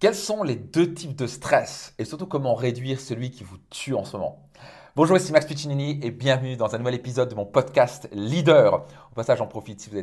quels sont les deux types de stress et surtout comment réduire celui qui vous tue en ce moment? Bonjour, ici Max Piccinini et bienvenue dans un nouvel épisode de mon podcast Leader. Au passage, j'en profite si vous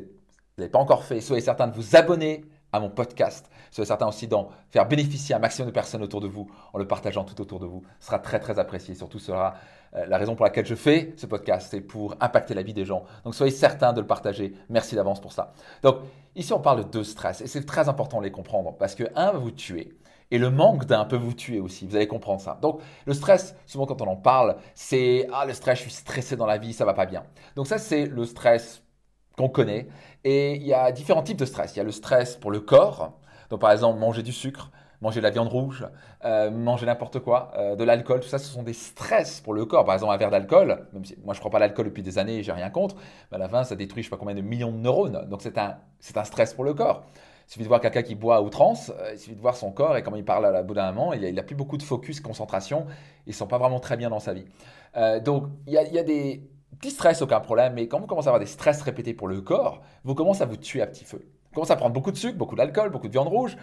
n'avez pas encore fait, soyez certain de vous abonner à mon podcast. Soyez certain aussi d'en faire bénéficier un maximum de personnes autour de vous en le partageant tout autour de vous. Ce sera très très apprécié. Surtout, ce sera euh, la raison pour laquelle je fais ce podcast, c'est pour impacter la vie des gens. Donc soyez certain de le partager. Merci d'avance pour ça. Donc ici, on parle de deux stress et c'est très important de les comprendre parce que un va vous tuer. Et le manque d'un peut vous tuer aussi, vous allez comprendre ça. Donc le stress, souvent quand on en parle, c'est ah le stress, je suis stressé dans la vie, ça va pas bien. Donc ça c'est le stress qu'on connaît. Et il y a différents types de stress. Il y a le stress pour le corps. Donc par exemple, manger du sucre, manger de la viande rouge, euh, manger n'importe quoi, euh, de l'alcool, tout ça, ce sont des stress pour le corps. Par exemple, un verre d'alcool, même si moi je ne prends pas l'alcool depuis des années, j'ai rien contre, mais à la fin, ça détruit je ne sais pas combien de millions de neurones. Donc c'est un, un stress pour le corps. Il suffit de voir quelqu'un qui boit à outrance, euh, il suffit de voir son corps et comment il parle à la bout d'un moment, il n'a plus beaucoup de focus, concentration, il ne sent pas vraiment très bien dans sa vie. donc il y a, il y a des petit stress, aucun problème, mais quand vous commencez à avoir des stress répétés pour le corps, vous commencez à vous tuer à petit feu. Vous commencez à prendre beaucoup de sucre, beaucoup d'alcool, beaucoup de viande rouge.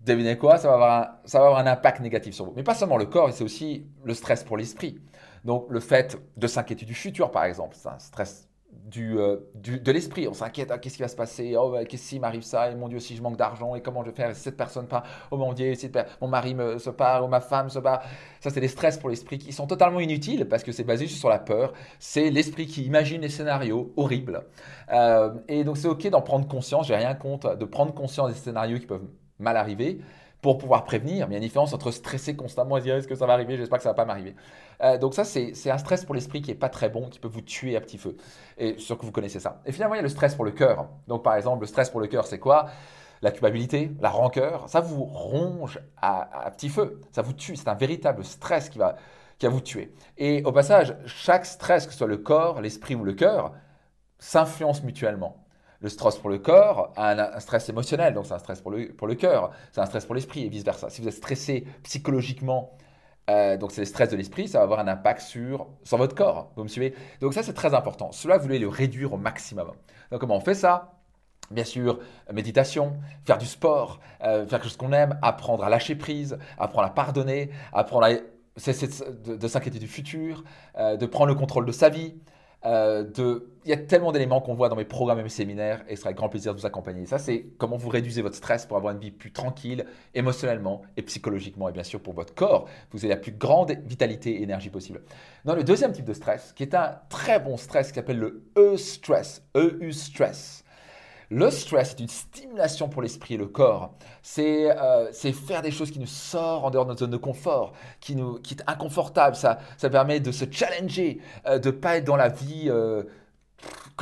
Devinez quoi ça va, avoir un, ça va avoir un impact négatif sur vous. Mais pas seulement le corps, c'est aussi le stress pour l'esprit. Donc le fait de s'inquiéter du futur, par exemple, c'est un stress euh, de l'esprit. On s'inquiète, ah, qu'est-ce qui va se passer? Oh, bah, qu'est-ce s'il m'arrive ça? Et mon Dieu, si je manque d'argent, et comment je vais faire? Et cette personne part Oh mon Dieu, si mon mari me, se part, ou ma femme se bat. Ça, c'est des stress pour l'esprit qui sont totalement inutiles parce que c'est basé juste sur la peur. C'est l'esprit qui imagine des scénarios horribles. Euh, et donc, c'est OK d'en prendre conscience. J'ai rien contre de prendre conscience des scénarios qui peuvent mal arriver pour pouvoir prévenir. Mais il y a une différence entre stresser constamment et dire est-ce que ça va arriver, j'espère que ça va pas m'arriver. Euh, donc ça, c'est un stress pour l'esprit qui est pas très bon, qui peut vous tuer à petit feu. Et sûr que vous connaissez ça. Et finalement, il y a le stress pour le cœur. Donc par exemple, le stress pour le cœur, c'est quoi? La culpabilité, la rancœur, ça vous ronge à, petit feu, ça vous tue, c'est un véritable stress qui va, qui va vous tuer. Et au passage, chaque stress, que ce soit le corps, l'esprit ou le cœur, s'influence mutuellement. Le stress pour le corps a un, stress émotionnel, donc c'est un stress pour le, pour le cœur, c'est un stress pour l'esprit et vice-versa. Si vous êtes stressé psychologiquement, euh, donc c'est le stress de l'esprit, ça va avoir un impact sur, sur votre corps. Vous me suivez? Donc ça, c'est très important. Cela, vous voulez le réduire au maximum. Donc comment on fait ça? Bien sûr, méditation, faire du sport, euh, faire quelque chose qu'on aime, apprendre à lâcher prise, apprendre à pardonner, apprendre à cesser de, s'inquiéter du futur, euh, de prendre le contrôle de sa vie, euh. Il y a tellement d'éléments qu'on voit dans mes programmes et mes séminaires et ce sera avec grand plaisir de vous accompagner. Ça, c'est comment vous réduisez votre stress pour avoir une vie plus tranquille, émotionnellement et psychologiquement. Et bien sûr, pour votre corps, vous avez la plus grande vitalité et énergie possible. Dans le deuxième type de stress, qui est un très bon stress qui s'appelle le E-stress, EU stress. Le stress est une stimulation pour l'esprit et le corps. Euh, c'est faire des choses qui nous sortent en dehors de notre zone de confort, qui, nous, qui est inconfortable. Ça, ça permet de se challenger, euh, de ne pas être dans la vie euh,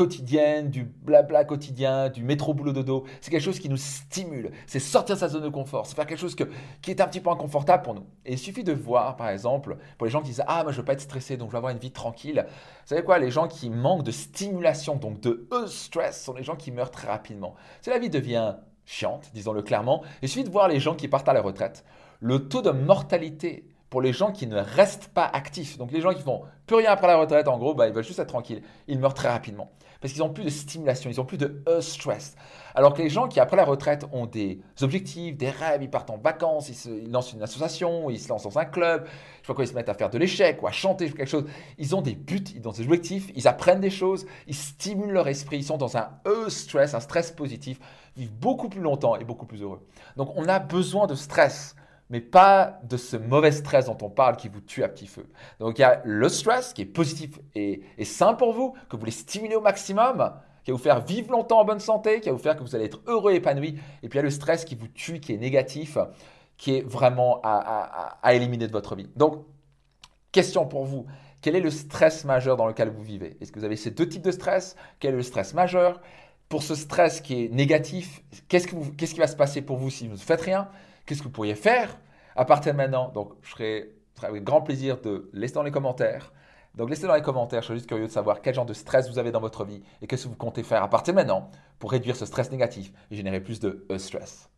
quotidienne, du blabla quotidien, du métro boulot dodo. C'est quelque chose qui nous stimule. C'est sortir de sa zone de confort. C'est faire quelque chose qui est un petit peu inconfortable pour nous. Et il suffit de voir, par exemple, pour les gens qui disent Ah, moi je veux pas être stressé, donc je veux avoir une vie tranquille. Vous savez quoi? Les gens qui manquent de stimulation, donc de e-stress, sont les gens qui meurent très rapidement. Si la vie devient chiante, disons-le clairement, il suffit de voir les gens qui partent à la retraite. Le taux de mortalité pour les gens qui ne restent pas actifs. Donc les gens qui font plus rien après la retraite, en gros, bah, ils veulent juste être tranquilles. Ils meurent très rapidement. Parce qu'ils n'ont plus de stimulation, ils n'ont plus de stress. Alors que les gens qui, après la retraite, ont des objectifs, des rêves, ils partent en vacances, ils, lancent une association, ils se lancent dans un club, je sais quoi, ils se mettent à faire de l'échec ou à chanter quelque chose. Ils ont des buts, ils ont des objectifs, ils apprennent des choses, ils stimulent leur esprit, ils sont dans un e-stress, un stress positif, vivent beaucoup plus longtemps et beaucoup plus heureux. Donc on a besoin de stress mais pas de ce mauvais stress dont on parle qui vous tue à petit feu. Donc il y a le stress qui est positif et, sain pour vous, que vous voulez stimuler au maximum, qui va vous faire vivre longtemps en bonne santé, qui va vous faire que vous allez être heureux et épanoui. Et puis il y a le stress qui vous tue, qui est négatif, qui est vraiment à, à éliminer de votre vie. Donc, question pour vous. Quel est le stress majeur dans lequel vous vivez? Est-ce que vous avez ces deux types de stress? Quel est le stress majeur? Pour ce stress qui est négatif, qu'est-ce qui va se passer pour vous si vous ne faites rien? Qu'est-ce que vous pourriez faire à partir de maintenant Donc, je serai, avec grand plaisir de laisser dans les commentaires. Donc, laissez dans les commentaires. Je suis juste curieux de savoir quel genre de stress vous avez dans votre vie et qu'est-ce que vous comptez faire à partir de maintenant pour réduire ce stress négatif et générer plus de stress.